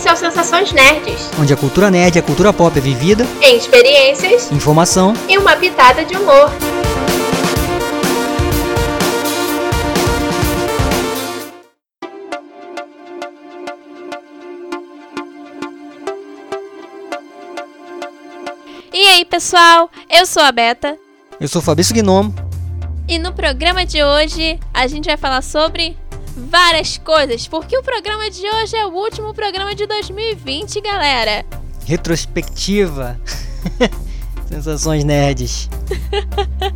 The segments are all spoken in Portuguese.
Esse é o Sensações Nerds, onde a cultura nerd e a cultura pop é vivida em experiências, informação e uma pitada de humor. E aí, pessoal? Eu sou a Beta. Eu sou o Fabrício Gnomo. E no programa de hoje a gente vai falar sobre várias coisas, porque o programa de hoje é o último programa de 2020, galera. Retrospectiva. Sensações nerds.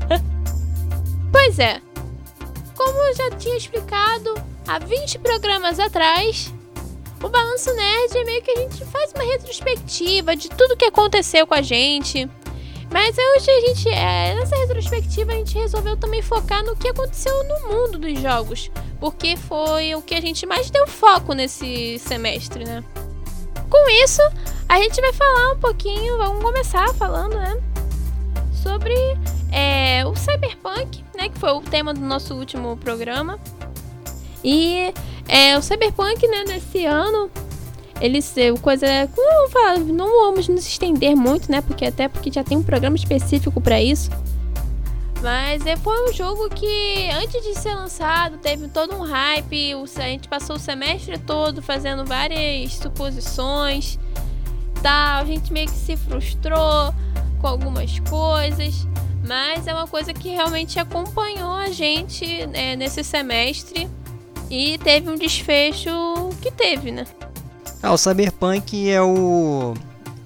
pois é. Como eu já tinha explicado há 20 programas atrás, o Balanço Nerd é meio que a gente faz uma retrospectiva de tudo que aconteceu com a gente. Mas hoje a gente, é, nessa retrospectiva, a gente resolveu também focar no que aconteceu no mundo dos jogos porque foi o que a gente mais deu foco nesse semestre, né? Com isso, a gente vai falar um pouquinho, vamos começar falando, né? Sobre é, o Cyberpunk, né? Que foi o tema do nosso último programa. E é, o Cyberpunk, né, nesse ano, ele o coisa não, não vamos nos estender muito, né? Porque até porque já tem um programa específico para isso. Mas é, foi um jogo que, antes de ser lançado, teve todo um hype. A gente passou o semestre todo fazendo várias suposições. Tal. A gente meio que se frustrou com algumas coisas. Mas é uma coisa que realmente acompanhou a gente né, nesse semestre. E teve um desfecho que teve, né? Ah, o Cyberpunk é o.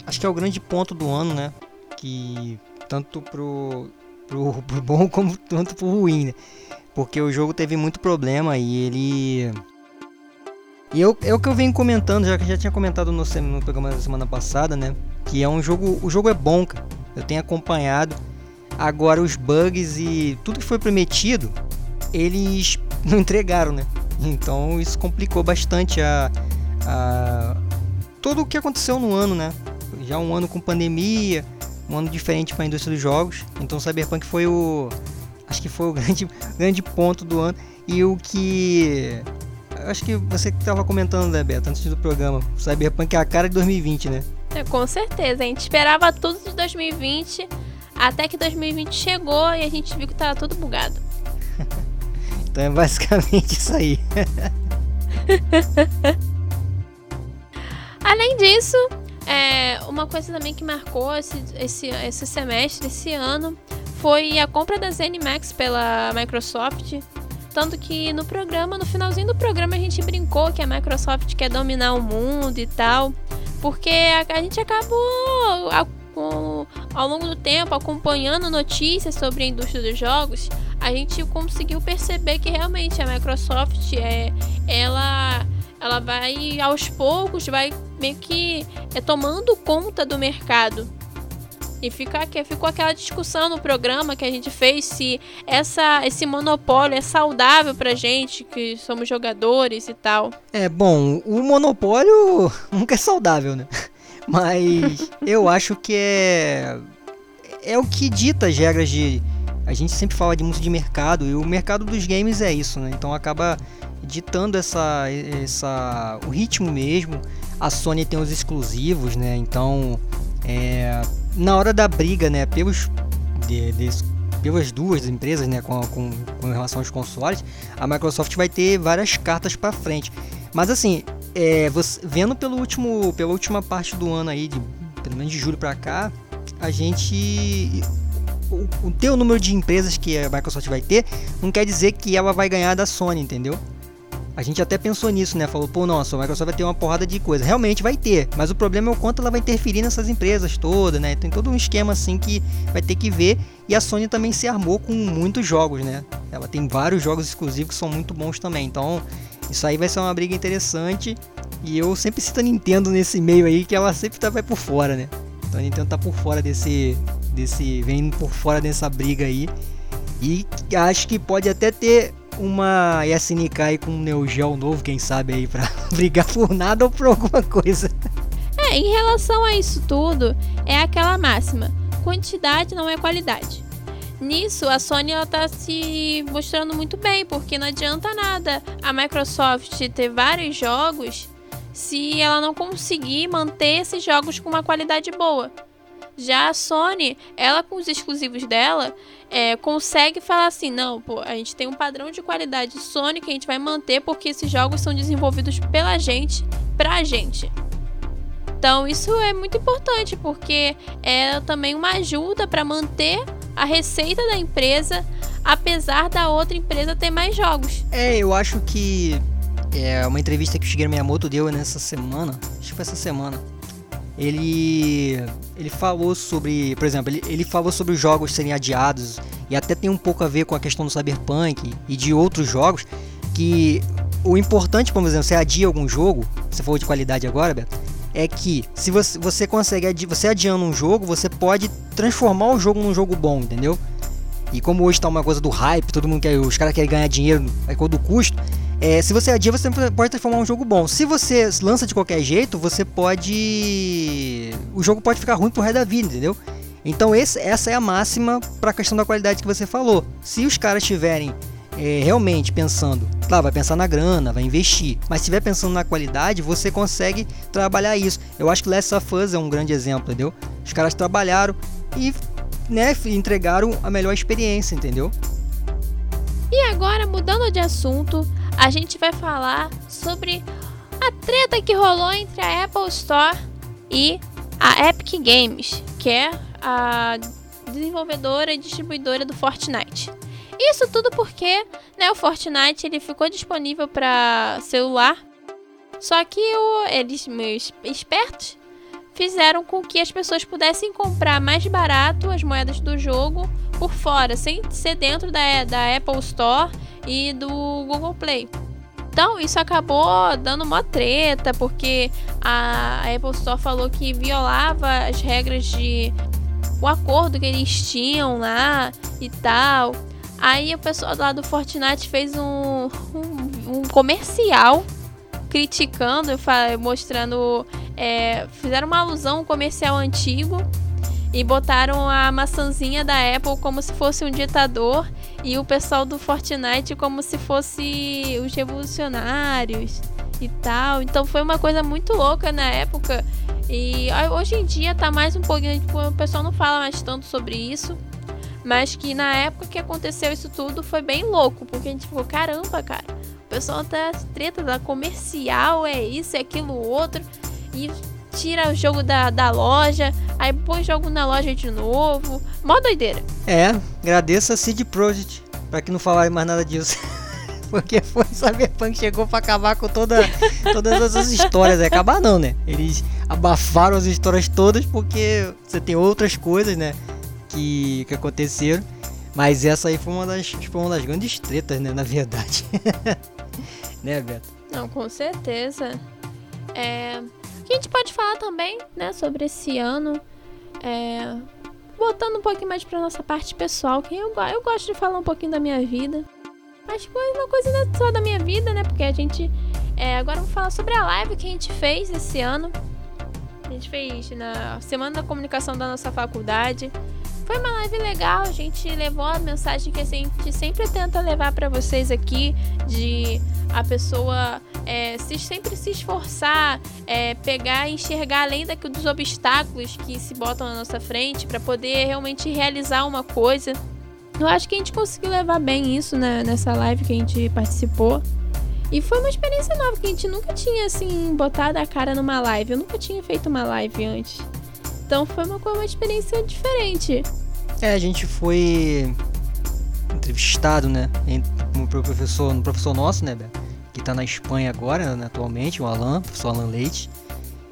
Acho que é o grande ponto do ano, né? Que tanto pro pro, pro bom como tanto pro ruim, né? Porque o jogo teve muito problema e ele. E eu, é o que eu venho comentando, já que já tinha comentado no, no programa da semana passada, né? Que é um jogo. O jogo é bom, cara. Eu tenho acompanhado. Agora os bugs e tudo que foi prometido, eles não entregaram, né? Então isso complicou bastante a, a tudo o que aconteceu no ano, né? Já um ano com pandemia, um ano diferente para a indústria dos jogos. Então Cyberpunk foi o acho que foi o grande grande ponto do ano e o que acho que você que estava comentando, né, Beto, antes do programa, Cyberpunk é a cara de 2020, né? É, com certeza, a gente esperava tudo de 2020, até que 2020 chegou e a gente viu que tava tudo bugado. então é basicamente isso aí. Além disso, é, uma coisa também que marcou esse, esse, esse semestre, esse ano, foi a compra da ZeniMax pela Microsoft. Tanto que no programa, no finalzinho do programa, a gente brincou que a Microsoft quer dominar o mundo e tal. Porque a, a gente acabou a, ao longo do tempo acompanhando notícias sobre a indústria dos jogos, a gente conseguiu perceber que realmente a Microsoft é ela ela vai aos poucos, vai meio que é, tomando conta do mercado. E fica, ficou aquela discussão no programa que a gente fez se essa, esse monopólio é saudável pra gente, que somos jogadores e tal. É, bom, o monopólio nunca é saudável, né? Mas eu acho que é. É o que dita as regras de. A gente sempre fala de muito de mercado, e o mercado dos games é isso, né? Então acaba ditando essa, essa, o ritmo mesmo. A Sony tem os exclusivos, né? Então, é, na hora da briga, né, pelos, de, de, pelas duas empresas, né, com, com, com, relação aos consoles, a Microsoft vai ter várias cartas para frente. Mas assim, é, você, vendo pelo último, pela última parte do ano aí, de, pelo menos de julho para cá, a gente o, o teu número de empresas que a Microsoft vai ter não quer dizer que ela vai ganhar da Sony, entendeu? A gente até pensou nisso, né? Falou, pô, nossa, a Microsoft vai ter uma porrada de coisa. Realmente vai ter, mas o problema é o quanto ela vai interferir nessas empresas todas, né? Tem todo um esquema assim que vai ter que ver. E a Sony também se armou com muitos jogos, né? Ela tem vários jogos exclusivos que são muito bons também. Então, isso aí vai ser uma briga interessante. E eu sempre cito a Nintendo nesse meio aí, que ela sempre tá, vai por fora, né? Então a Nintendo tá por fora desse. Desse. vem por fora dessa briga aí. E acho que pode até ter uma SNK aí com um Neo Geo novo, quem sabe aí, pra brigar por nada ou por alguma coisa. É, em relação a isso tudo, é aquela máxima: quantidade não é qualidade. Nisso, a Sony ela tá se mostrando muito bem, porque não adianta nada a Microsoft ter vários jogos se ela não conseguir manter esses jogos com uma qualidade boa. Já a Sony, ela com os exclusivos dela, é, consegue falar assim: não, pô, a gente tem um padrão de qualidade Sony que a gente vai manter porque esses jogos são desenvolvidos pela gente, pra gente. Então isso é muito importante porque é também uma ajuda para manter a receita da empresa, apesar da outra empresa ter mais jogos. É, eu acho que é uma entrevista que o Shigeru Miyamoto deu nessa semana, acho que foi essa semana ele ele falou sobre, por exemplo, ele, ele falou sobre os jogos serem adiados e até tem um pouco a ver com a questão do Cyberpunk e de outros jogos que o importante, por exemplo, você adia algum jogo, você falou de qualidade agora, Beto, é que se você, você consegue adi você adiando um jogo, você pode transformar o jogo num jogo bom, entendeu? E como hoje tá uma coisa do hype, todo mundo quer, os caras querem ganhar dinheiro a todo custo, é, se você adia, você pode transformar um jogo bom. Se você lança de qualquer jeito, você pode. O jogo pode ficar ruim pro resto da vida, entendeu? Então esse, essa é a máxima para a questão da qualidade que você falou. Se os caras estiverem é, realmente pensando, claro, vai pensar na grana, vai investir, mas se estiver pensando na qualidade, você consegue trabalhar isso. Eu acho que Last of Us é um grande exemplo, entendeu? Os caras trabalharam e né, entregaram a melhor experiência, entendeu? E agora, mudando de assunto, a gente vai falar sobre a treta que rolou entre a Apple Store e a Epic Games, que é a desenvolvedora e distribuidora do Fortnite. Isso tudo porque né, o Fortnite ele ficou disponível para celular, só que o, eles, meus espertos, fizeram com que as pessoas pudessem comprar mais barato as moedas do jogo por fora, sem ser dentro da, da Apple Store e do Google Play. Então, isso acabou dando uma treta, porque a Apple Store falou que violava as regras de o acordo que eles tinham lá e tal. Aí o pessoal lá do Fortnite fez um, um, um comercial criticando, mostrando. É, fizeram uma alusão comercial antigo e botaram a maçãzinha da Apple como se fosse um ditador e o pessoal do Fortnite como se fosse os revolucionários e tal. Então foi uma coisa muito louca na época. E hoje em dia tá mais um pouquinho, tipo, o pessoal não fala mais tanto sobre isso. Mas que na época que aconteceu isso tudo foi bem louco, porque a gente ficou, caramba, cara, o pessoal tá treta da comercial, é isso, é aquilo outro. E tira o jogo da, da loja, aí põe o jogo na loja de novo. Mó doideira. É, agradeço a CD Projekt, pra que não falarem mais nada disso. Porque foi Cyberpunk chegou para acabar com toda, todas essas histórias. É acabar não, né? Eles abafaram as histórias todas porque você tem outras coisas, né? Que, que aconteceram. Mas essa aí foi uma das, foi uma das grandes tretas, né? Na verdade. né, Beto? Não, com certeza. É, a gente pode falar também, né, sobre esse ano. É, botando um pouquinho mais pra nossa parte pessoal, que eu, eu gosto de falar um pouquinho da minha vida. Mas uma coisa não é só da minha vida, né? Porque a gente. É, agora vamos falar sobre a live que a gente fez esse ano. A gente fez na Semana da Comunicação da nossa faculdade. Foi uma live legal, a gente levou a mensagem que a gente sempre tenta levar para vocês aqui de a pessoa é, se, sempre se esforçar, é, pegar e enxergar além daqui dos obstáculos que se botam na nossa frente para poder realmente realizar uma coisa. Eu acho que a gente conseguiu levar bem isso né, nessa live que a gente participou. E foi uma experiência nova, que a gente nunca tinha, assim, botado a cara numa live. Eu nunca tinha feito uma live antes. Então foi uma, uma experiência diferente. É, a gente foi entrevistado, né? Um professor, um professor nosso, né, que está na Espanha agora, né, atualmente, o Alan, o professor Alan Leite.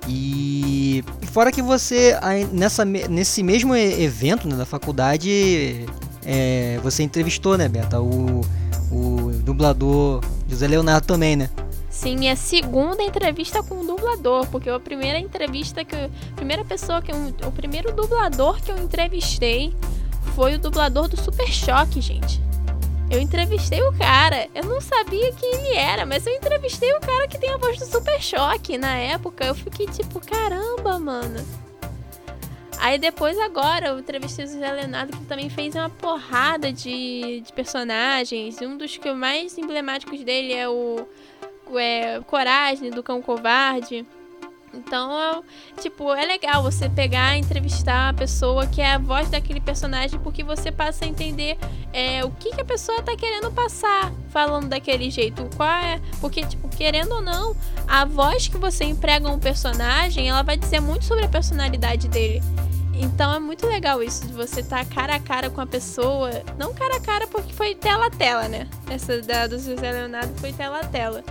E fora que você, nessa, nesse mesmo evento né, da faculdade, é, você entrevistou, né, Beta, o, o dublador José Leonardo também, né? Sim, minha segunda entrevista com um dublador, porque a primeira entrevista que a primeira pessoa que eu, o primeiro dublador que eu entrevistei foi o dublador do Super Choque, gente. Eu entrevistei o cara, eu não sabia quem ele era, mas eu entrevistei o cara que tem a voz do Super Choque. Na época eu fiquei tipo, caramba, mano. Aí depois agora eu entrevistei o Zé Leonardo que também fez uma porrada de, de personagens. Um dos que mais emblemáticos dele é o é, Coragem, do Cão Covarde. Então, tipo, é legal você pegar entrevistar a pessoa que é a voz daquele personagem, porque você passa a entender é, o que, que a pessoa tá querendo passar falando daquele jeito. Qual é. Porque, tipo, querendo ou não, a voz que você emprega um personagem, ela vai dizer muito sobre a personalidade dele. Então é muito legal isso de você estar tá cara a cara com a pessoa. Não cara a cara porque foi tela a tela, né? Essa da do José Leonardo foi tela a tela.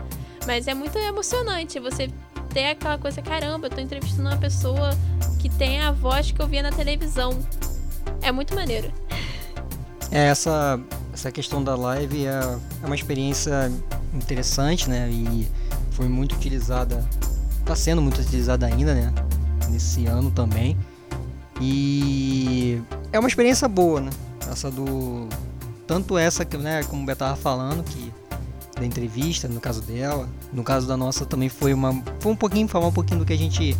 Mas é muito emocionante você ter aquela coisa, caramba, eu tô entrevistando uma pessoa que tem a voz que eu via na televisão. É muito maneiro. É, essa, essa questão da live é, é uma experiência interessante, né? E foi muito utilizada, está sendo muito utilizada ainda, né? Nesse ano também. E é uma experiência boa, né? Essa do. Tanto essa, né, como o Beto tava falando, que da entrevista, no caso dela. No caso da nossa também foi uma foi um pouquinho falar um pouquinho do que a gente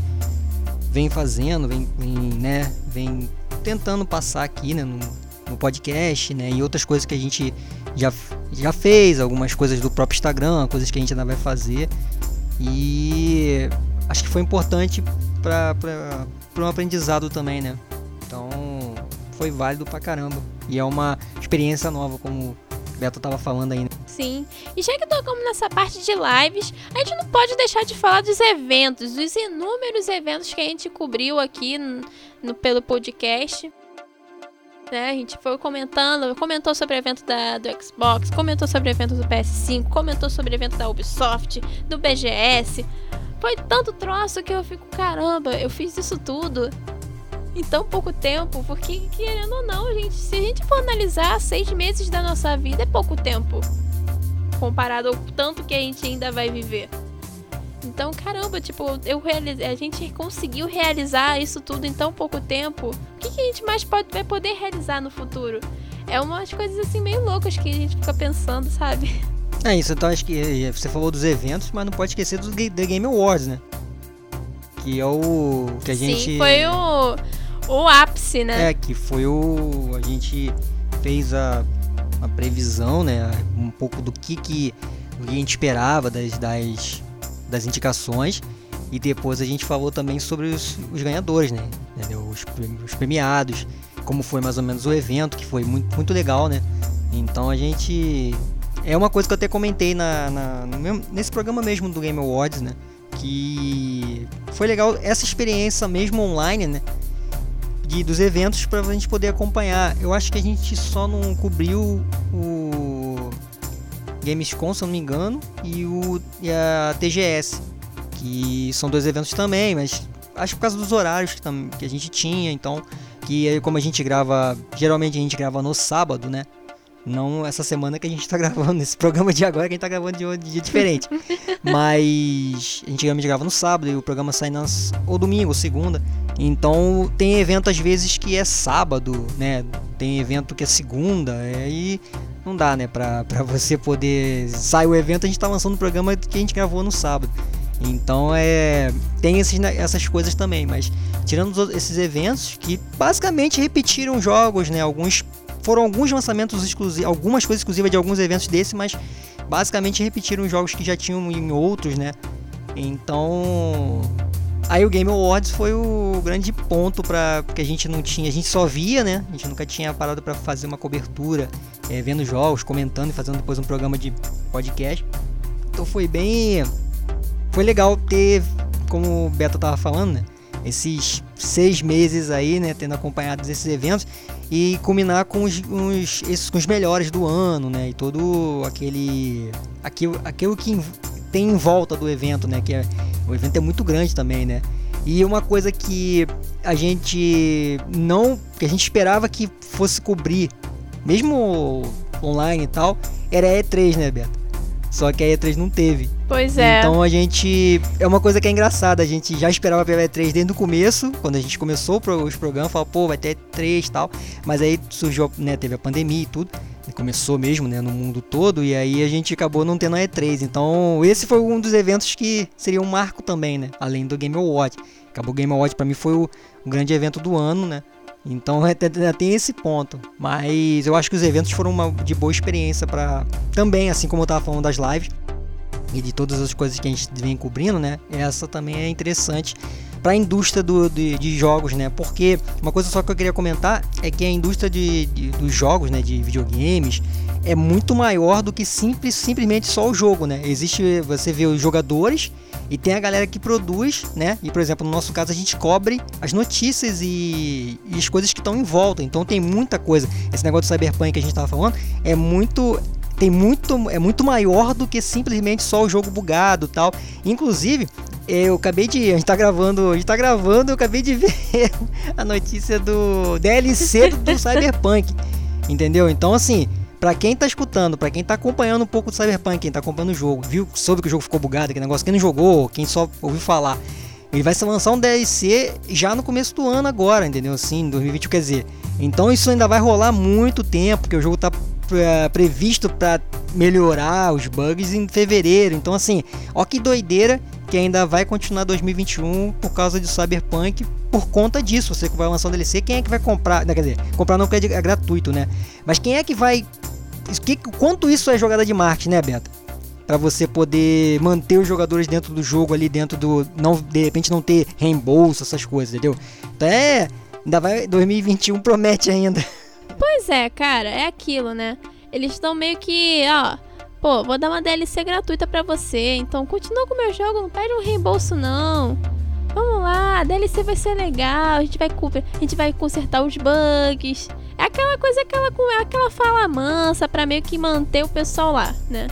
vem fazendo, vem, vem né, vem tentando passar aqui, né, no, no, podcast, né, e outras coisas que a gente já já fez, algumas coisas do próprio Instagram, coisas que a gente ainda vai fazer. E acho que foi importante para um aprendizado também, né? Então foi válido pra caramba. E é uma experiência nova, como Beto tava falando aí. Né? Sim. E já que tocamos nessa parte de lives, a gente não pode deixar de falar dos eventos, dos inúmeros eventos que a gente cobriu aqui no pelo podcast. Né, a gente foi comentando, comentou sobre o evento da, do Xbox, comentou sobre o evento do PS5, comentou sobre o evento da Ubisoft, do BGS. Foi tanto troço que eu fico, caramba, eu fiz isso tudo em tão pouco tempo, porque querendo ou não, gente, se a gente for analisar, seis meses da nossa vida é pouco tempo comparado ao tanto que a gente ainda vai viver. Então, caramba, tipo, eu realizei, a gente conseguiu realizar isso tudo em tão pouco tempo. O que, que a gente mais pode, vai poder realizar no futuro? É umas coisas assim meio loucas que a gente fica pensando, sabe? É isso, então acho que você falou dos eventos, mas não pode esquecer dos The Game Awards, né? Que é o que a gente Sim, foi o o ápice, né? É, que foi o a gente fez a uma previsão, né? Um pouco do que, que a gente esperava das, das, das indicações. E depois a gente falou também sobre os, os ganhadores, né? Os, os, premiados, como foi mais ou menos o evento, que foi muito, muito legal, né? Então a gente. É uma coisa que eu até comentei na, na nesse programa mesmo do Game Awards, né? Que foi legal essa experiência mesmo online, né? De, dos eventos para a gente poder acompanhar. Eu acho que a gente só não cobriu o Gamescom, se eu não me engano, e, o, e a TGS, que são dois eventos também, mas acho por causa dos horários que, que a gente tinha, então, que como a gente grava, geralmente a gente grava no sábado, né? Não essa semana que a gente tá gravando, esse programa de agora que a gente tá gravando de um dia diferente. Mas a gente geralmente grava no sábado e o programa sai nas, ou domingo, ou segunda. Então tem evento às vezes que é sábado, né? Tem evento que é segunda, aí não dá, né? Pra, pra você poder. Sai o evento, a gente tá lançando o programa que a gente gravou no sábado. Então é. Tem esses, né, essas coisas também, mas tirando esses eventos que basicamente repetiram jogos, né? Alguns foram alguns lançamentos exclusivos, algumas coisas exclusivas de alguns eventos desse, mas basicamente repetiram jogos que já tinham em outros, né? Então, aí o Game Awards foi o grande ponto para porque a gente não tinha, a gente só via, né? A gente nunca tinha parado para fazer uma cobertura, é, vendo jogos, comentando e fazendo depois um programa de podcast. Então foi bem, foi legal ter, como o Beto tava falando, né? Esses seis meses aí, né? Tendo acompanhado esses eventos e culminar com os, os, esses, com os melhores do ano, né? E todo aquele aquilo, aquilo que tem em volta do evento, né? Que é, o evento é muito grande também, né? E uma coisa que a gente não, que a gente esperava que fosse cobrir, mesmo online e tal, era a E3, né, Beto? Só que a E3 não teve. Pois é. Então a gente. É uma coisa que é engraçada. A gente já esperava pela E3 desde o começo, quando a gente começou os programas, falou, pô, vai ter E3 e tal. Mas aí surgiu, né, teve a pandemia e tudo. Começou mesmo, né, no mundo todo. E aí a gente acabou não tendo a E3. Então esse foi um dos eventos que seria um marco também, né? Além do Game Awards. Acabou o Game Awards para mim foi o, o grande evento do ano, né? Então é, tem esse ponto. Mas eu acho que os eventos foram uma de boa experiência para também, assim como eu tava falando das lives, e de todas as coisas que a gente vem cobrindo, né? Essa também é interessante para a indústria do, de, de, jogos, né? Porque uma coisa só que eu queria comentar é que a indústria de, de, dos jogos, né, de videogames, é muito maior do que simples, simplesmente só o jogo, né? Existe, você vê os jogadores e tem a galera que produz, né? E por exemplo, no nosso caso a gente cobre as notícias e, e as coisas que estão em volta. Então tem muita coisa. Esse negócio do cyberpunk que a gente estava falando é muito tem muito é muito maior do que simplesmente só o jogo bugado tal inclusive eu acabei de a gente tá gravando a gente tá gravando eu acabei de ver a notícia do DLC do Cyberpunk entendeu então assim para quem tá escutando, para quem tá acompanhando um pouco do Cyberpunk, quem tá acompanhando o jogo, viu, soube que o jogo ficou bugado, que negócio, quem não jogou, quem só ouviu falar, ele vai se lançar um DLC já no começo do ano agora, entendeu? Assim, 2020, quer dizer. Então isso ainda vai rolar muito tempo, porque o jogo tá previsto para melhorar os bugs em fevereiro. Então assim, ó que doideira que ainda vai continuar 2021 por causa de Cyberpunk por conta disso. Você que vai lançar um DLC, quem é que vai comprar? Não, quer dizer, comprar não é, é gratuito, né? Mas quem é que vai que, quanto isso é jogada de marketing, né, Beto? Para você poder manter os jogadores dentro do jogo ali, dentro do. não De repente não ter reembolso, essas coisas, entendeu? Então é. Ainda vai. 2021 promete ainda. Pois é, cara, é aquilo, né? Eles estão meio que, ó. Pô, vou dar uma DLC gratuita para você, então continua com o meu jogo, não pede um reembolso não. Vamos lá, a DLC vai ser legal, a gente vai, a gente vai consertar os bugs. É aquela coisa, aquela, aquela fala mansa pra meio que manter o pessoal lá, né?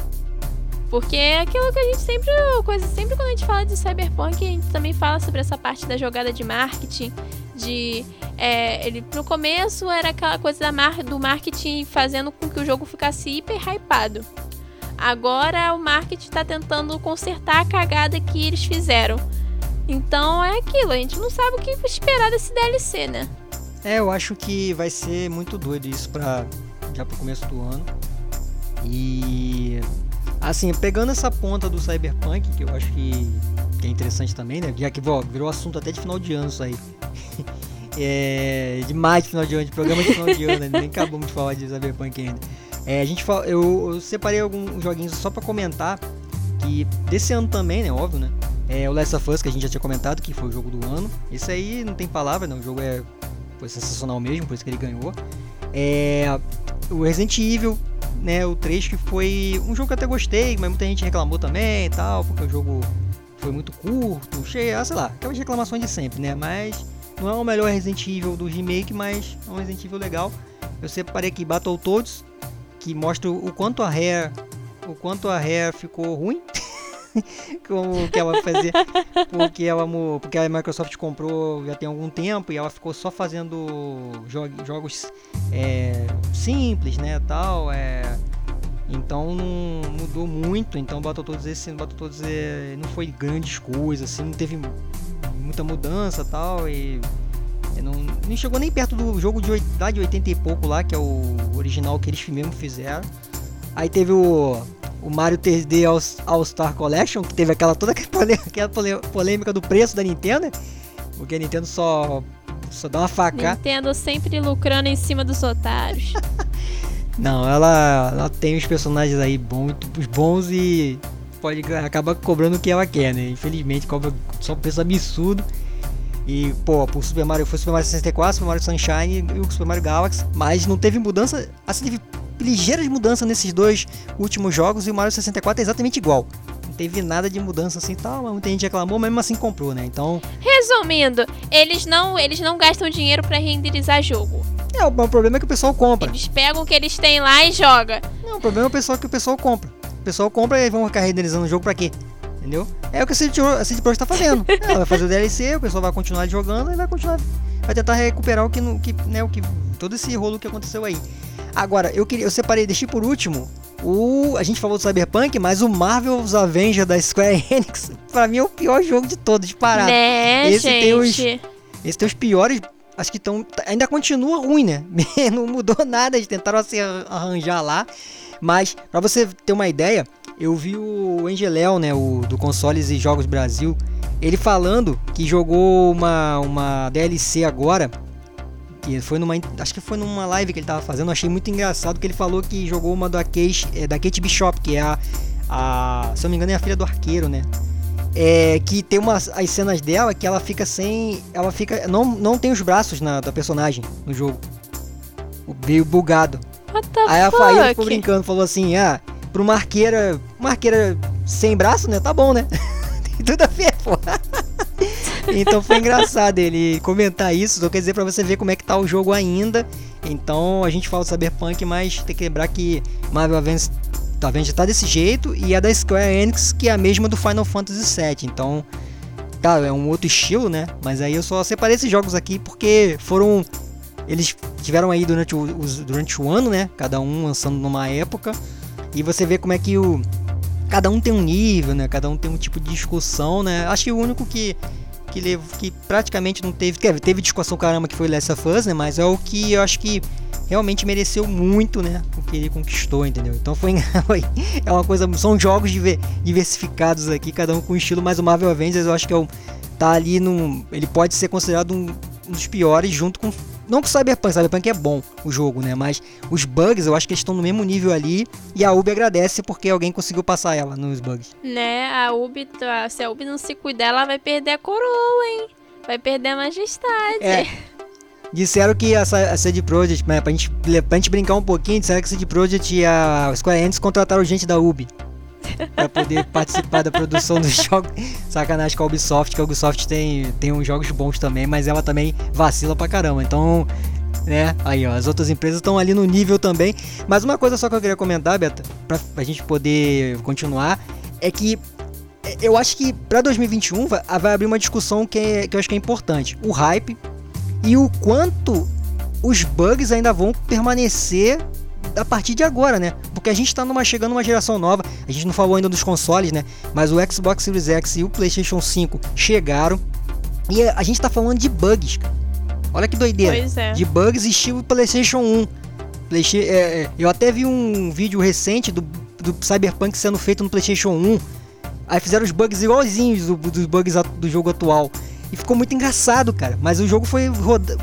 Porque é aquilo que a gente sempre. Coisa, sempre quando a gente fala de cyberpunk, a gente também fala sobre essa parte da jogada de marketing. De. É, ele, no começo era aquela coisa da mar, do marketing fazendo com que o jogo ficasse hiper hypado. Agora o marketing está tentando consertar a cagada que eles fizeram. Então é aquilo, a gente não sabe o que esperar desse DLC, né? É, eu acho que vai ser muito doido isso para já pro começo do ano. E assim, pegando essa ponta do Cyberpunk, que eu acho que, que é interessante também, né? Já que ó, virou assunto até de final de ano isso aí. é demais de final de ano, de programa de final de ano, né? nem acabamos de falar de Cyberpunk ainda. É, a gente fala, eu, eu separei alguns joguinhos só para comentar que desse ano também, né, óbvio, né? É o Last of Us que a gente já tinha comentado, que foi o jogo do ano. Esse aí não tem palavra, não, o jogo é foi sensacional mesmo, por isso que ele ganhou. É, o Resident Evil, né, o 3 que foi um jogo que eu até gostei, mas muita gente reclamou também e tal, porque o jogo foi muito curto, cheio, ah, sei lá, aquelas reclamações de sempre, né? Mas não é o melhor Resident Evil do remake, mas é um Resident Evil legal. Eu separei aqui Battletoads, que mostra o quanto a Rare, o quanto a Rare ficou ruim. como que ela fazia, porque ela porque a Microsoft comprou já tem algum tempo e ela ficou só fazendo jo jogos é, simples, né, tal, é, então não mudou muito, então Battletoads esse Battletoads é, não foi grandes coisas, assim, não teve muita mudança, tal, e não, não chegou nem perto do jogo de, de 80 e pouco lá, que é o original que eles mesmo fizeram. Aí teve o o Mario 3D All, All Star Collection, que teve aquela toda aquela polêmica do preço da Nintendo, porque a Nintendo só só dá uma faca. Nintendo sempre lucrando em cima dos otários. Não, ela, ela tem os personagens aí bons, bons e pode acabar cobrando o que ela quer, né? Infelizmente cobra só um preço absurdo. E, pô, o Super Mario foi Super Mario 64, Super Mario Sunshine e o Super Mario Galaxy, mas não teve mudança, assim, teve ligeiras mudanças nesses dois últimos jogos e o Mario 64 é exatamente igual. Não teve nada de mudança assim tal, mas muita gente reclamou, mas mesmo assim comprou, né? Então. Resumindo, eles não, eles não gastam dinheiro para renderizar jogo. É, o, o problema é que o pessoal compra. Eles pegam o que eles têm lá e joga. Não, o problema é o pessoal que o pessoal compra. O pessoal compra e vão ficar renderizando o jogo pra quê? Entendeu? É o que a CD Projekt tá fazendo. Ela vai fazer o DLC, o pessoal vai continuar jogando e vai continuar. Vai tentar recuperar o que, que, né, o que. Todo esse rolo que aconteceu aí. Agora, eu queria, eu separei, deixei por último. O, a gente falou do Cyberpunk, mas o Marvel's Avengers da Square Enix, pra mim é o pior jogo de todos, de parada. Né, esse gente? tem os, esse tem os piores, acho que estão, ainda continua ruim, né? Não mudou nada, eles tentaram se arranjar lá. Mas para você ter uma ideia, eu vi o Angeléu, né, o do Consoles e Jogos Brasil, ele falando que jogou uma uma DLC agora que foi numa. Acho que foi numa live que ele tava fazendo. Achei muito engraçado que ele falou que jogou uma da Kate, é, da Kate Bishop, que é a, a, se eu não me engano é a filha do arqueiro, né? É, que tem umas as cenas dela que ela fica sem, ela fica não, não tem os braços na, da personagem no jogo. Meio bugado. What the Aí a? Faíra ficou brincando, falou assim: "Ah, pra uma arqueira, uma arqueira sem braço, né? Tá bom, né?" tem tudo a ver, pô. Então foi engraçado ele comentar isso, só quer dizer pra você ver como é que tá o jogo ainda. Então a gente fala do Cyberpunk, mas tem que lembrar que Marvel Avengers tá vendo tá desse jeito e é da Square Enix, que é a mesma do Final Fantasy VII. Então, claro, é um outro estilo, né? Mas aí eu só separei esses jogos aqui porque foram eles tiveram aí durante o, durante o ano, né? Cada um lançando numa época. E você vê como é que o. Cada um tem um nível, né? Cada um tem um tipo de discussão, né? Acho que o único que. Que, levo, que praticamente não teve. Teve, teve discussão caramba que foi Last of Us, né? Mas é o que eu acho que realmente mereceu muito, né? O que ele conquistou, entendeu? Então foi. é uma coisa. São jogos diver- diversificados aqui, cada um com um estilo, mas o Marvel Avengers eu acho que é o, tá ali num. Ele pode ser considerado um, um dos piores junto com. Não com o Cyberpunk, Cyberpunk é bom o jogo, né? Mas os bugs eu acho que eles estão no mesmo nível ali. E a Ubi agradece porque alguém conseguiu passar ela nos bugs. Né, a Ubi, tá- se a Ubi não se cuidar, ela vai perder a coroa, hein? Vai perder a majestade. É. Disseram que a, a CD Projekt, né, pra, gente, pra gente brincar um pouquinho, disseram que a CD Projekt e a Square Enix contrataram gente da Ubi. Pra poder participar da produção dos jogos. Sacanagem com a Ubisoft, que a Ubisoft tem, tem uns jogos bons também, mas ela também vacila pra caramba. Então, né, aí ó, as outras empresas estão ali no nível também. Mas uma coisa só que eu queria comentar, Beta, pra, pra gente poder continuar, é que é, eu acho que pra 2021 vai, vai abrir uma discussão que, é, que eu acho que é importante. O hype e o quanto os bugs ainda vão permanecer a partir de agora, né? Porque a gente tá numa, chegando numa geração nova, a gente não falou ainda dos consoles, né? Mas o Xbox Series X e o PlayStation 5 chegaram e a gente tá falando de bugs, cara. Olha que doideira. Pois é. De bugs estilo PlayStation 1. Playsta- é, é, eu até vi um vídeo recente do, do Cyberpunk sendo feito no PlayStation 1. Aí fizeram os bugs igualzinhos do- dos bugs do jogo atual. E ficou muito engraçado, cara. Mas o jogo foi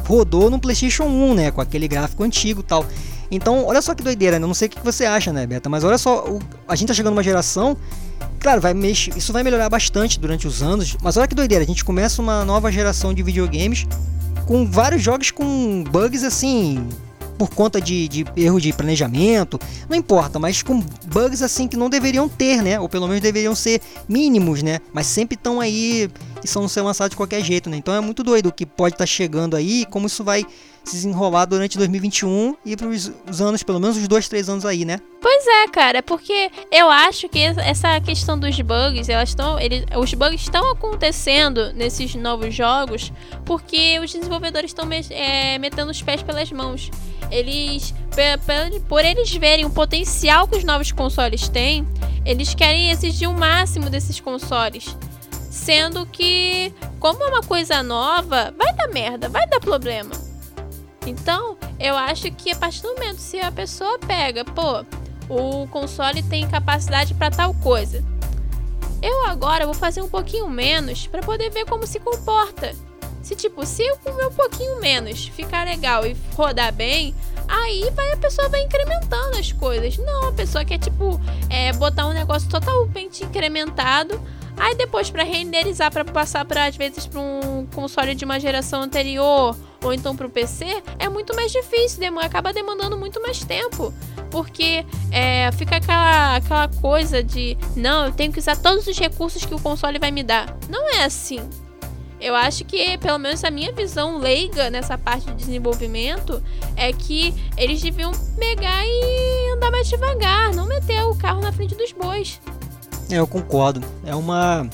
rodou no PlayStation 1, né? Com aquele gráfico antigo e tal. Então, olha só que doideira, né? Não sei o que você acha, né, Beta? Mas olha só, o- a gente tá chegando numa geração. Claro, vai mexer, isso vai melhorar bastante durante os anos. Mas olha que doideira, a gente começa uma nova geração de videogames com vários jogos com bugs assim. Por conta de, de erro de planejamento, não importa, mas com bugs assim que não deveriam ter, né? Ou pelo menos deveriam ser mínimos, né? Mas sempre estão aí e são ser lançados de qualquer jeito, né? Então é muito doido o que pode estar chegando aí e como isso vai se desenrolar durante 2021 e para os anos, pelo menos os dois, três anos aí, né? Pois é, cara, porque eu acho que essa questão dos bugs, elas estão, eles, os bugs estão acontecendo nesses novos jogos porque os desenvolvedores estão é, metendo os pés pelas mãos. Eles, pe- por eles verem o potencial que os novos consoles têm, eles querem exigir o máximo desses consoles. Sendo que, como é uma coisa nova, vai dar merda, vai dar problema. Então, eu acho que a partir do momento se a pessoa pega, pô, o console tem capacidade para tal coisa. Eu agora vou fazer um pouquinho menos para poder ver como se comporta. Se tipo, se eu comer um pouquinho menos, ficar legal e rodar bem, aí vai a pessoa vai incrementando as coisas. Não, a pessoa quer tipo é, botar um negócio totalmente incrementado, aí depois para renderizar para passar para às vezes para um console de uma geração anterior ou então para o PC é muito mais difícil, demo- acaba demandando muito mais tempo. Porque é, fica aquela, aquela coisa de não, eu tenho que usar todos os recursos que o console vai me dar. Não é assim. Eu acho que, pelo menos a minha visão leiga nessa parte de desenvolvimento, é que eles deviam pegar e andar mais devagar, não meter o carro na frente dos bois. É, eu concordo. É uma.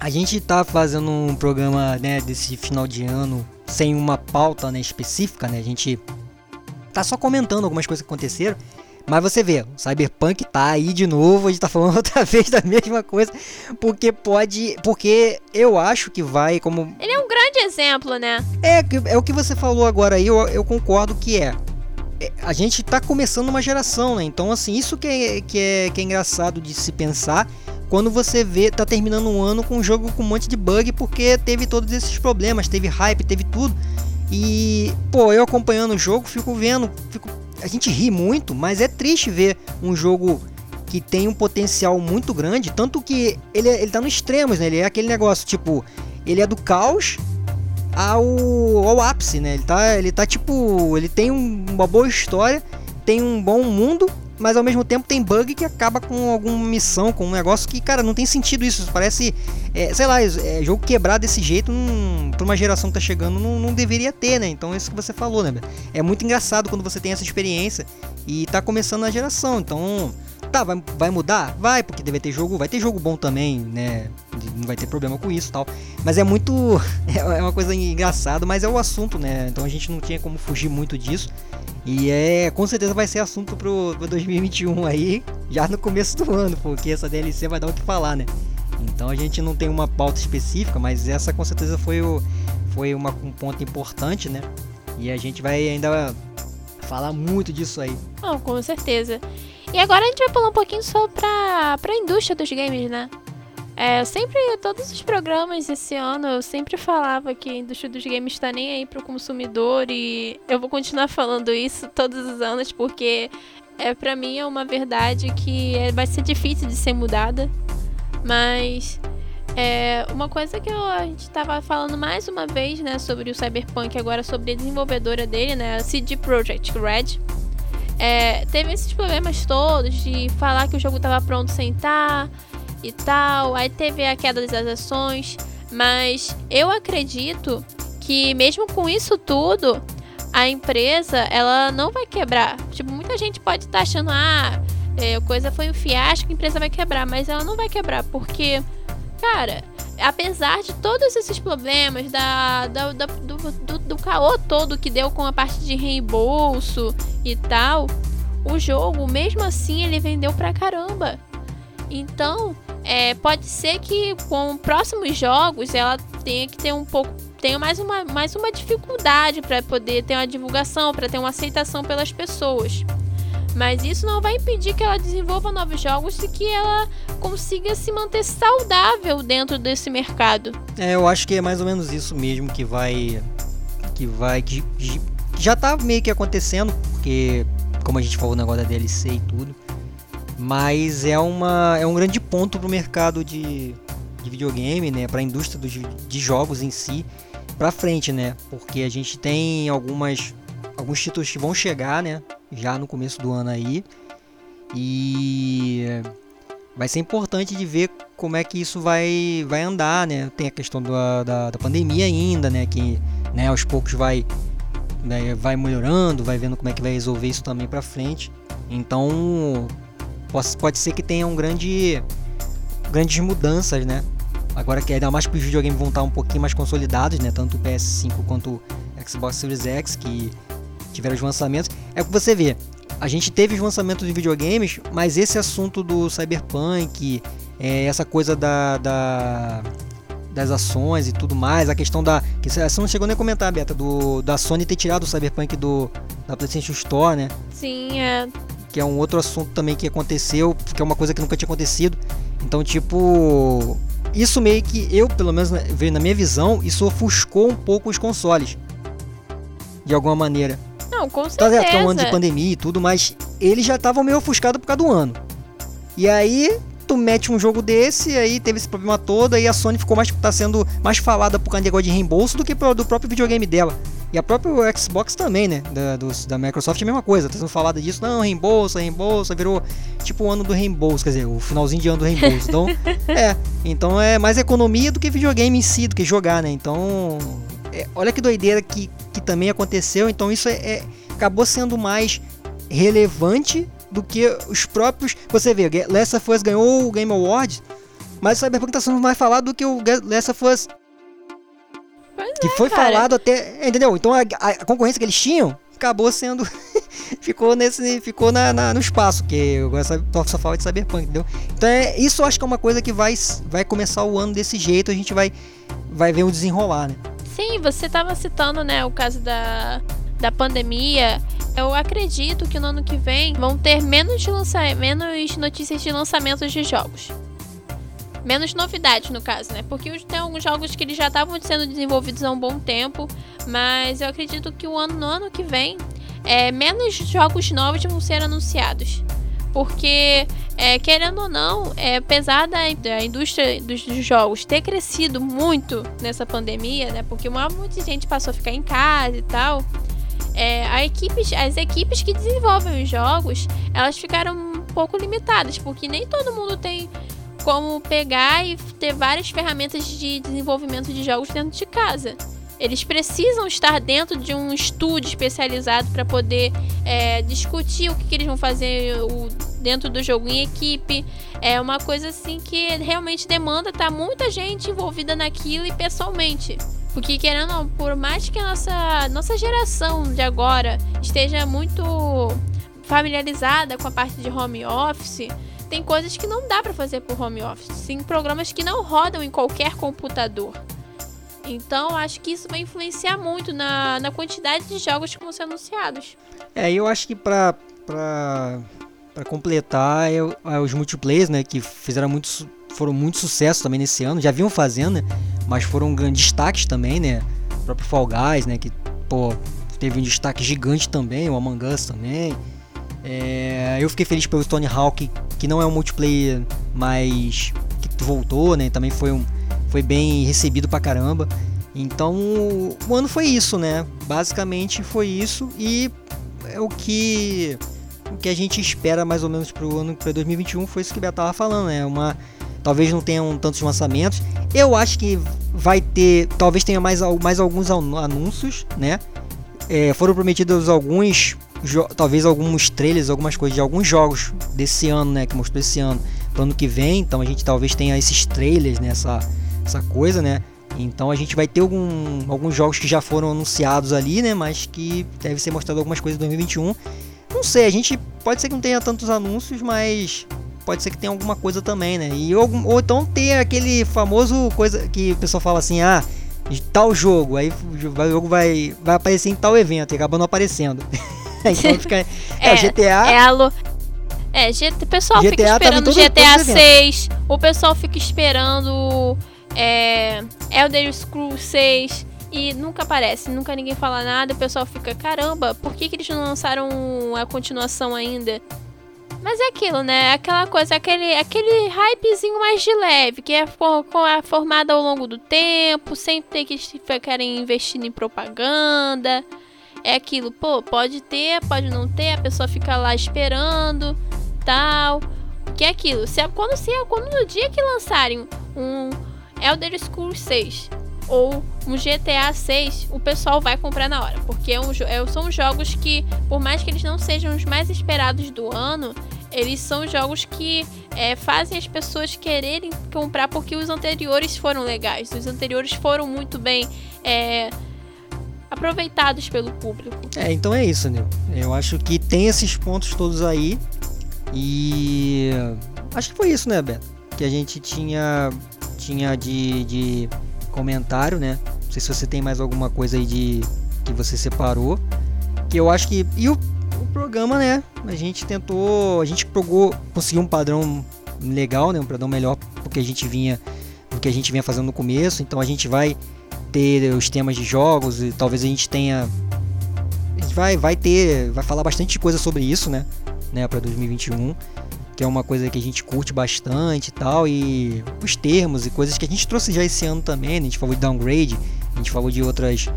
A gente tá fazendo um programa, né, desse final de ano sem uma pauta né, específica, né? A gente tá só comentando algumas coisas que aconteceram. Mas você vê, o Cyberpunk tá aí de novo, a gente tá falando outra vez da mesma coisa, porque pode. Porque eu acho que vai, como Ele é um grande exemplo, né? é, é o que você falou agora aí, eu, eu concordo que é. É, A gente tá começando uma geração, né? Então, assim, isso que é, que, é, que é engraçado de se pensar quando você vê, tá terminando um ano com um jogo com um monte de bug, porque teve todos esses problemas, teve hype, teve tudo. E, pô, eu acompanhando o jogo, fico vendo, fico, a gente ri muito, mas é triste ver um jogo que tem um potencial muito grande, tanto que ele, ele tá no extremos, né? Ele é aquele negócio, tipo, ele é do caos ao, ao ápice, né? Ele tá, ele tá tipo, ele tem um, uma boa história, tem um bom mundo, mas ao mesmo tempo tem bug que acaba com alguma missão, com um negócio que, cara, não tem sentido isso. Parece, é, sei lá, é, jogo quebrado desse jeito, num, pra uma geração que tá chegando, não, não, deveria ter, né? Então é isso que você falou, né? É muito engraçado quando você tem essa experiência e tá começando a geração. Então, tá, vai, vai mudar? Vai, porque deve ter jogo, vai ter jogo bom também, né? Não vai ter problema com isso tal. Mas é muito. É uma coisa engraçada, mas é o assunto, né? Então a gente não tinha como fugir muito disso. E é, com certeza vai ser assunto pro, pro 2021 aí, já no começo do ano, porque essa DLC vai dar o que falar, né? Então a gente não tem uma pauta específica, mas essa com certeza foi, o, foi uma, um ponto importante, né? E a gente vai ainda falar muito disso aí. Não, com certeza. E agora a gente vai falar um pouquinho sobre pra, pra indústria dos games, né? É, sempre, todos os programas esse ano, eu sempre falava que a indústria dos games está nem aí pro consumidor e eu vou continuar falando isso todos os anos porque é para mim é uma verdade que é, vai ser difícil de ser mudada, mas é, uma coisa que eu, a gente estava falando mais uma vez, né, sobre o Cyberpunk agora sobre a desenvolvedora dele, né, a CD Projekt Red. É, teve esses problemas todos de falar que o jogo estava pronto sem estar, e tal. Aí teve a queda das ações, mas eu acredito que mesmo com isso tudo, a empresa ela não vai quebrar. Tipo, muita gente pode estar tá achando ah, é, coisa foi um fiasco, a empresa vai quebrar, mas ela não vai quebrar porque, cara, apesar de todos esses problemas, da, da, da do, do, do caô todo que deu com a parte de reembolso e tal, o jogo, mesmo assim, ele vendeu pra caramba. Então, é, pode ser que com próximos jogos ela tenha que ter um pouco tenha mais uma, mais uma dificuldade para poder ter uma divulgação, para ter uma aceitação pelas pessoas. Mas isso não vai impedir que ela desenvolva novos jogos e que ela consiga se manter saudável dentro desse mercado. É, eu acho que é mais ou menos isso mesmo que vai que vai que já tá meio que acontecendo, porque como a gente falou o negócio da DLC e tudo, mas é, uma, é um grande ponto para o mercado de, de videogame, né, para a indústria dos, de jogos em si, para frente, né, porque a gente tem algumas alguns títulos que vão chegar, né, já no começo do ano aí, e vai ser importante de ver como é que isso vai, vai andar, né, tem a questão da, da, da pandemia ainda, né, que né, aos poucos vai né, vai melhorando, vai vendo como é que vai resolver isso também para frente. Então, pode, pode ser que tenha um grande grandes mudanças, né? Agora que ainda mais que os videogames vão estar um pouquinho mais consolidados, né? Tanto o PS5 quanto o Xbox Series X, que tiveram os lançamentos. É o que você vê. A gente teve os lançamentos de videogames, mas esse assunto do Cyberpunk, é, essa coisa da, da, das ações e tudo mais, a questão da. que Você não chegou nem a comentar, Beta, do, da Sony ter tirado o Cyberpunk do, da PlayStation Store, né? Sim, é que é um outro assunto também que aconteceu, que é uma coisa que nunca tinha acontecido. Então, tipo, isso meio que eu, pelo menos veio na minha visão, isso ofuscou um pouco os consoles. De alguma maneira. Não, com certeza. Tá é um ano de pandemia e tudo, mas eles já estavam meio ofuscados por causa do ano. E aí, tu mete um jogo desse, aí teve esse problema todo, aí a Sony ficou mais tá sendo mais falada por causa de negócio de reembolso do que do próprio videogame dela. E a própria Xbox também, né? Da, da Microsoft é a mesma coisa. Tá sendo falado disso, não, reembolso, reembolso, virou tipo o ano do reembolso, quer dizer, o finalzinho de ano do reembolso. Então, é. Então é mais economia do que videogame em si, do que jogar, né? Então, é, olha que doideira que, que também aconteceu. Então, isso é, é acabou sendo mais relevante do que os próprios. Você vê, Last of Us ganhou o Game Awards, mas o Cyberpunk tá sendo mais falado do que o Last of Us que foi cara. falado até. Entendeu? Então a, a, concorrência que eles tinham acabou sendo. ficou nesse. Ficou na, na, no espaço, que eu só falo de Cyberpunk, entendeu? Então é, isso eu acho que é uma coisa que vai, vai começar o ano desse jeito, a gente vai, vai ver um desenrolar, né? Sim, você estava citando, né, o caso da, da pandemia. Eu acredito que no ano que vem vão ter menos, lança menos notícias de lançamentos de jogos. Menos novidades, no caso, né? Porque tem alguns jogos que eles já estavam sendo desenvolvidos há um bom tempo, mas eu acredito que o ano, no ano que vem, é, menos jogos novos vão ser anunciados. Porque é, querendo ou não, é, apesar da, da indústria dos, jogos ter crescido muito nessa pandemia, né? Porque uma, muita gente passou a ficar em casa e tal. É, equipes, as equipes que desenvolvem os jogos, elas ficaram um pouco limitadas, porque nem todo mundo tem como pegar e ter várias ferramentas de desenvolvimento de jogos dentro de casa. Eles precisam estar dentro de um estúdio especializado para poder é, discutir o que, que, eles vão fazer o, dentro do jogo em equipe. É uma coisa assim que realmente demanda tá muita gente envolvida naquilo e pessoalmente. Porque querendo ou não, por mais que a nossa, nossa geração de agora esteja muito familiarizada com a parte de home office, tem coisas que não dá para fazer por home office. Tem programas que não rodam em qualquer computador. Então, acho que isso vai influenciar muito na, na quantidade de jogos que vão ser anunciados. É, eu acho que pra, pra, pra completar, eu, é, os multiplayers, né, que fizeram muito, foram muito sucesso também nesse ano, já vinham fazendo, né, mas foram grandes destaques também, né, o próprio Fall Guys, né, que, pô, teve um destaque gigante também, o Among Us também. É, eu fiquei feliz pelo Tony Hawk, que não é um multiplayer, mas que voltou, né, também foi um foi bem recebido pra caramba. Então, o ano foi isso, né? Basicamente foi isso e é o que o que a gente espera mais ou menos pro ano para 2021 foi isso que o Beto tava falando, né? Uma talvez não tenham tantos lançamentos. Eu acho que vai ter, talvez tenha mais, mais alguns anúncios, né? É, foram prometidos alguns, talvez alguns trailers, algumas coisas de alguns jogos desse ano, né? Que mostrou esse ano, pro ano que vem. Então a gente talvez tenha esses trailers nessa. Né? Essa coisa, né? Então a gente vai ter algum, alguns jogos que já foram anunciados ali, né? Mas que deve ser mostrado algumas coisas em 2021. Não sei, a gente pode ser que não tenha tantos anúncios, mas pode ser que tenha alguma coisa também, né? E ou, ou então ter aquele famoso coisa que o pessoal fala assim, ah, tal jogo, aí o jogo vai, vai aparecer em tal evento e acaba não aparecendo. então fica. É, é GTA. É a, lo... É, o pessoal GTA fica esperando GTA 6, o pessoal fica esperando é, Elder Scrolls 6 e nunca aparece, nunca ninguém fala nada, o pessoal fica, caramba, por que, que eles não lançaram a continuação ainda? Mas é aquilo, né? Aquela coisa, aquele, aquele hypezinho mais de leve, que é, for, é formado ao longo do tempo, sempre tem que querem investir em propaganda. É aquilo, pô, pode ter, pode não ter, a pessoa fica lá esperando, tal. Que é aquilo, se, quando, se, quando no dia que lançarem um, Elder Scrolls 6 ou um GTA 6, o pessoal vai comprar na hora. Porque é um, é, são jogos que, por mais que eles não sejam os mais esperados do ano, eles são jogos que é, fazem as pessoas quererem comprar porque os anteriores foram legais. Os anteriores foram muito bem é, aproveitados pelo público. É, então é isso, Nil. Eu acho que tem esses pontos todos aí. E acho que foi isso, né, Beto? Que a gente tinha tinha de, de comentário, né? Não sei se você tem mais alguma coisa aí de que você separou. Que eu acho que. E o, o programa, né? A gente tentou. A gente pegou, conseguiu um padrão legal, né? Um padrão melhor porque a gente vinha do que a gente vinha fazendo no começo. Então a gente vai ter os temas de jogos e talvez a gente tenha. A gente vai, vai ter. Vai falar bastante coisa sobre isso, né? né para 2021 que é uma coisa que a gente curte bastante e tal, e os termos e coisas que a gente trouxe já esse ano também, né? a gente falou de downgrade, a gente falou de outras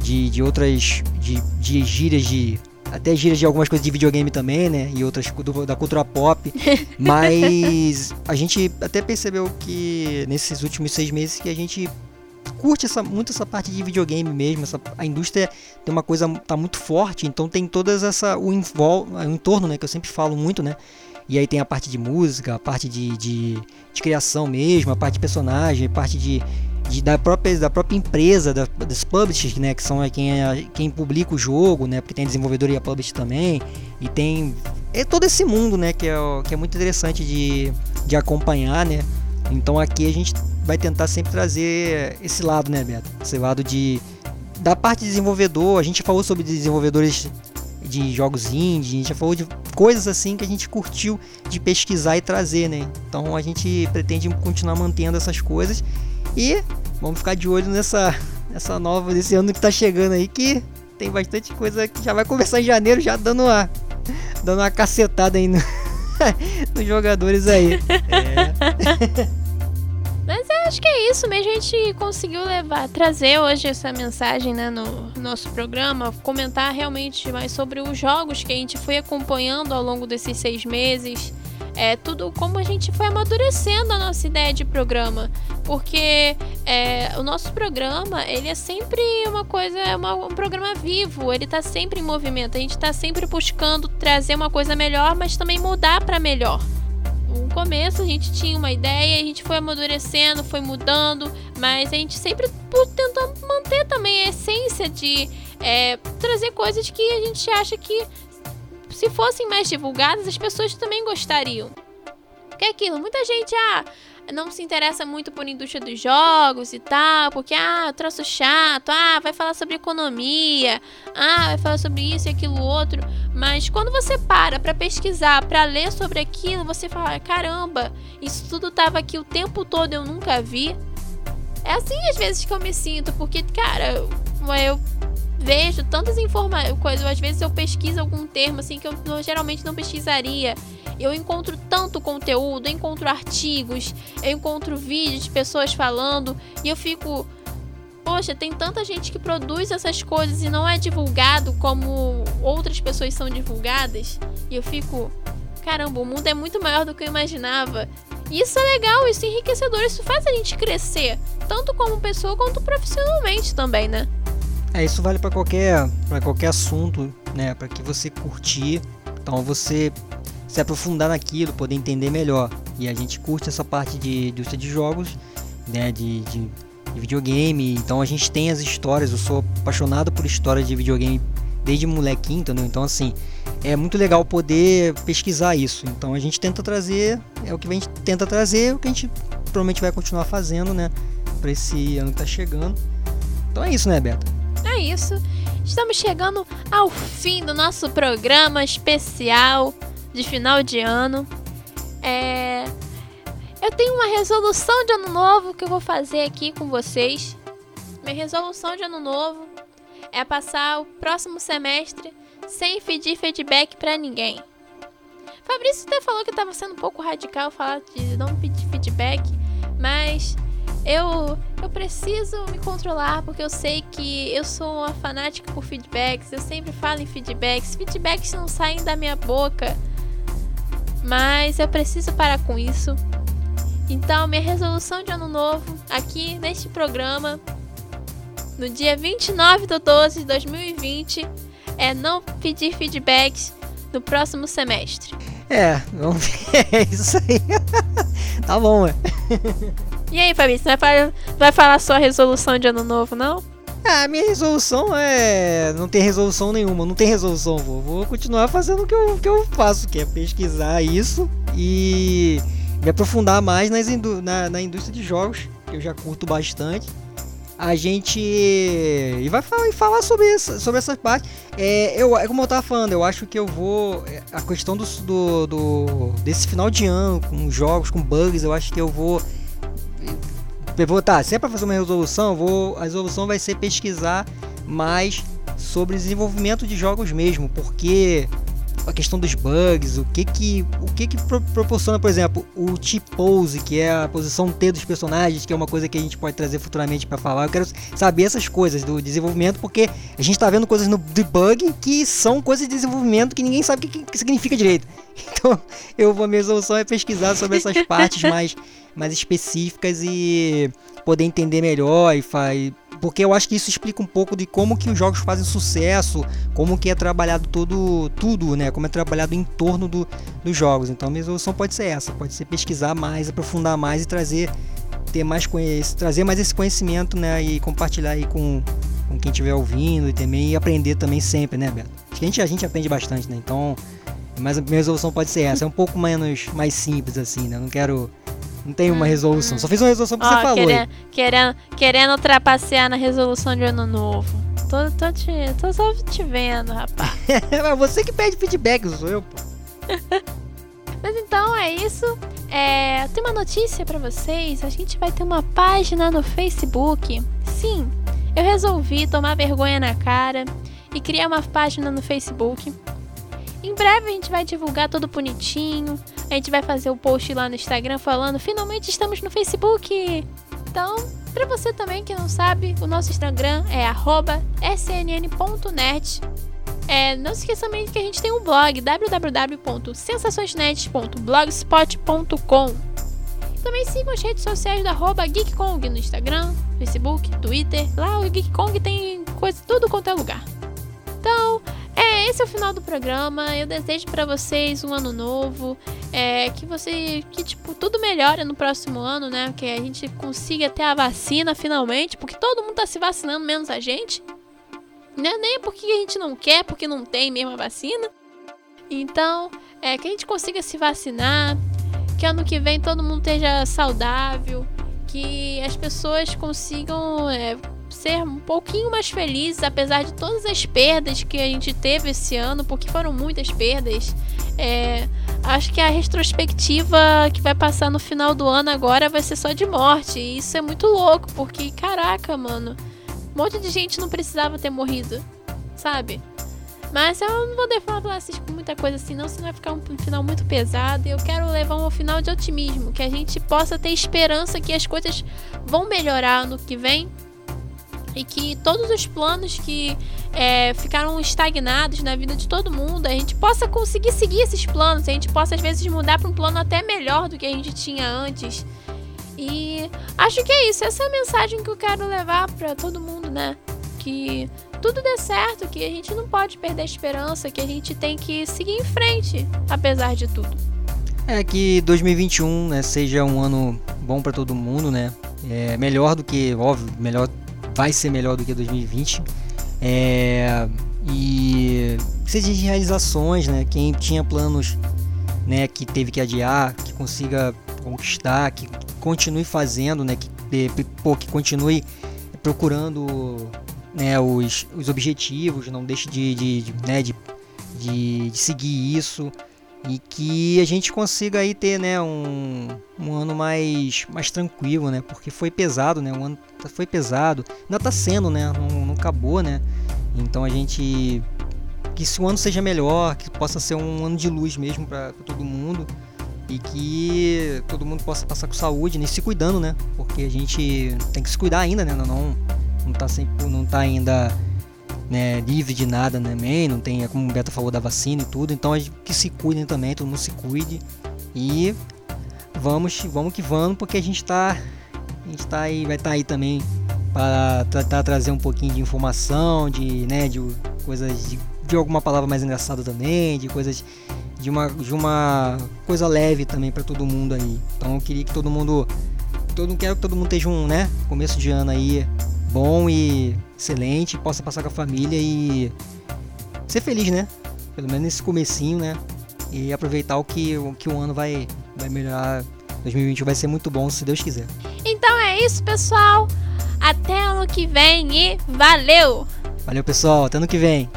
de, de outras de, de gírias de até gírias de algumas coisas de videogame também, né? E outras do, da cultura pop. Mas a gente até percebeu que nesses últimos seis meses que a gente curte essa, muito essa parte de videogame mesmo. Essa, a indústria tem uma coisa tá muito forte, então tem todas essa o, envol, o entorno, né? Que eu sempre falo muito, né? E aí tem a parte de música, a parte de, de, de criação mesmo, a parte de personagem, a parte de, de, da, própria, da própria empresa, da, das publishers, né, que são quem, é, quem publica o jogo, né, porque tem desenvolvedor e a publisher também, e tem é todo esse mundo, né, que é, que é muito interessante de, de acompanhar, né, então aqui a gente vai tentar sempre trazer esse lado, né, Beto, esse lado de da parte de desenvolvedor, a gente falou sobre desenvolvedores de jogos indie, a gente já falou de coisas assim que a gente curtiu de pesquisar e trazer, né? Então a gente pretende continuar mantendo essas coisas e vamos ficar de olho nessa, nessa nova desse ano que tá chegando aí que tem bastante coisa que já vai começar em janeiro já dando uma dando uma cacetada aí no, nos jogadores aí. É. Acho que é isso mesmo. A gente conseguiu levar, trazer hoje essa mensagem né, no nosso programa, comentar realmente mais sobre os jogos que a gente foi acompanhando ao longo desses seis meses. É tudo como a gente foi amadurecendo a nossa ideia de programa, porque é, o nosso programa ele é sempre uma coisa, é uma, um programa vivo, ele está sempre em movimento, a gente está sempre buscando trazer uma coisa melhor, mas também mudar para melhor no começo a gente tinha uma ideia, a gente foi amadurecendo, foi mudando, mas a gente sempre tentando manter também a essência de é, trazer coisas que a gente acha que se fossem mais divulgadas, as pessoas também gostariam. Que é aquilo, muita gente, ah, não se interessa muito por indústria dos jogos e tal, porque, ah, troço chato, ah, vai falar sobre economia, ah, vai falar sobre isso e aquilo outro. Mas quando você para para pesquisar, para ler sobre aquilo, você fala, caramba, isso tudo tava aqui o tempo todo, eu nunca vi. É assim às vezes que eu me sinto, porque, cara, eu vejo tantas informações, às vezes eu pesquiso algum termo assim que eu geralmente não pesquisaria eu encontro tanto conteúdo, eu encontro artigos, eu encontro vídeos de pessoas falando e eu fico. Poxa, tem tanta gente que produz essas coisas e não é divulgado como outras pessoas são divulgadas. E eu fico. Caramba, o mundo é muito maior do que eu imaginava. Isso é legal, isso é enriquecedor, isso faz a gente crescer, tanto como pessoa quanto profissionalmente também, né? É, isso vale para qualquer, para qualquer assunto, né? Para que você curtir. Então você se aprofundar naquilo, poder entender melhor. E a gente curte essa parte de indústria de jogos, né, de, de, de videogame. Então a gente tem as histórias. Eu sou apaixonado por histórias de videogame desde molequinho, entendeu? Então assim, é muito legal poder pesquisar isso. Então a gente tenta trazer, é o que a gente tenta trazer, é o que a gente provavelmente vai continuar fazendo, né, para esse ano que tá chegando. Então é isso, né, Beto? É isso. Estamos chegando ao fim do nosso programa especial de final de ano. É... Eu tenho uma resolução de ano novo que eu vou fazer aqui com vocês. Minha resolução de ano novo é passar o próximo semestre sem pedir feedback para ninguém. Fabrício até falou que estava sendo um pouco radical falar de não pedir feedback, mas eu eu preciso me controlar porque eu sei que eu sou uma fanática por feedbacks, eu sempre falo em feedbacks, feedbacks não saem da minha boca mas eu preciso parar com isso. Então, minha resolução de ano novo, aqui neste programa, no dia 29 de 12 de 2020, é não pedir feedbacks no próximo semestre. É, vamos ver. É isso aí. tá bom, ué. E aí, Fabrício, vai falar, vai falar sua resolução de ano novo, não? Ah, minha resolução é. Não tem resolução nenhuma, não tem resolução, vou. Vou continuar fazendo o que eu, que eu faço, que é pesquisar isso e me aprofundar mais nas indú na, na indústria de jogos, que eu já curto bastante. A gente. E vai falar, e falar sobre, essa, sobre essa parte. É, eu, é como eu tava falando, eu acho que eu vou. É, a questão do, do, do desse final de ano, com jogos, com bugs, eu acho que eu vou vou, tá, se é para fazer uma resolução, vou, a resolução vai ser pesquisar mais sobre desenvolvimento de jogos mesmo, porque a questão dos bugs, o que que o que que pro, proporciona, por exemplo, o T-pose, que é a posição T dos personagens, que é uma coisa que a gente pode trazer futuramente para falar. Eu quero saber essas coisas do desenvolvimento, porque a gente está vendo coisas no debug que são coisas de desenvolvimento que ninguém sabe o que, que significa direito. Então, eu vou a minha resolução é pesquisar sobre essas partes mais mais específicas e poder entender melhor e faz porque eu acho que isso explica um pouco de como que os jogos fazem sucesso, como que é trabalhado todo tudo, né? Como é trabalhado em torno do, dos jogos. Então a minha solução pode ser essa, pode ser pesquisar mais, aprofundar mais e trazer ter mais trazer mais esse conhecimento, né? E compartilhar aí com, com quem estiver ouvindo e também aprender também sempre, né, Beto? Acho que a gente, a gente aprende bastante, né? Então, mas a minha resolução pode ser essa, é um pouco menos mais simples assim, né? Eu não quero não tem uma resolução. Só fiz uma resolução que Ó, você falou. Querendo, querendo, querendo trapacear na resolução de ano novo. Tô, tô, te, tô só te vendo, rapaz. Mas você que pede feedback, sou eu, pô. Mas então é isso. É, tem uma notícia para vocês. A gente vai ter uma página no Facebook. Sim, eu resolvi tomar vergonha na cara e criar uma página no Facebook. Em breve a gente vai divulgar tudo bonitinho. A gente vai fazer o post lá no Instagram falando finalmente estamos no Facebook. Então, para você também que não sabe, o nosso Instagram é @snn.net. É, não se esqueça também que a gente tem um blog www.sensaçõesnet.blogspot.com. Também sigam as redes sociais da arroba GeekKong no Instagram, Facebook, Twitter. Lá o GeekKong tem coisa tudo quanto é lugar. Então, é, esse é o final do programa. Eu desejo para vocês um ano novo. É, que você. Que, tipo, tudo melhore no próximo ano, né? Que a gente consiga ter a vacina finalmente. Porque todo mundo tá se vacinando, menos a gente. Né? Nem é porque a gente não quer, porque não tem mesmo a vacina. Então, é que a gente consiga se vacinar. Que ano que vem todo mundo esteja saudável. Que as pessoas consigam. É, ser um pouquinho mais felizes, apesar de todas as perdas que a gente teve esse ano, porque foram muitas perdas. É, acho que a retrospectiva que vai passar no final do ano agora vai ser só de morte. E isso é muito louco, porque, caraca, mano, um monte de gente não precisava ter morrido, sabe? Mas eu não vou assistir com muita coisa assim, não, senão vai ficar um final muito pesado. E eu quero levar um final de otimismo, que a gente possa ter esperança que as coisas vão melhorar no que vem e que todos os planos que é, ficaram estagnados na vida de todo mundo, a gente possa conseguir seguir esses planos, a gente possa às vezes mudar para um plano até melhor do que a gente tinha antes. E acho que é isso, essa é a mensagem que eu quero levar para todo mundo, né? Que tudo dê certo, que a gente não pode perder a esperança, que a gente tem que seguir em frente, apesar de tudo. É que 2021 né, seja um ano bom para todo mundo, né? É melhor do que, óbvio, melhor vai ser melhor do que 2020. É, e seja de realizações, né? Quem tinha planos, né, que teve que adiar, que consiga conquistar, que continue fazendo, né, que, pô, que continue procurando né, os, os objetivos, não deixe de, de, de né, de, de, de seguir isso e que a gente consiga aí ter né, um, um ano mais, mais tranquilo, né? Porque foi pesado, né? O ano foi pesado, ainda está sendo, né? Não, não acabou, né? Então a gente que se o ano seja melhor, que possa ser um ano de luz mesmo para todo mundo e que todo mundo possa passar com saúde, né? e se cuidando, né? Porque a gente tem que se cuidar ainda, né? Não não, tá sempre não tá ainda né, livre de nada também, não tem, como o Beto falou da vacina e tudo, então que se cuidem também, todo mundo se cuide e vamos, vamos que vamos, porque a gente está a gente tá aí, vai estar tá aí também para tentar trazer um pouquinho de informação, de, né, de coisas de, de alguma palavra mais engraçada também, de coisas de uma, de uma coisa leve também para todo mundo aí. Então eu queria que todo mundo todo quero que todo mundo esteja um, né, começo de ano aí bom e excelente, possa passar com a família e ser feliz, né? Pelo menos nesse comecinho, né? E aproveitar o que o, que o ano vai, vai melhorar. 2021 vai ser muito bom, se Deus quiser. Então é isso, pessoal. Até ano que vem e valeu! Valeu, pessoal. Até ano que vem.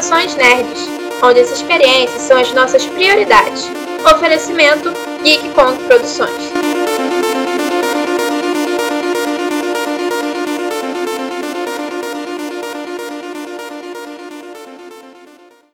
Sensações Nerds, onde as experiências são as nossas prioridades. Oferecimento Geek Produções.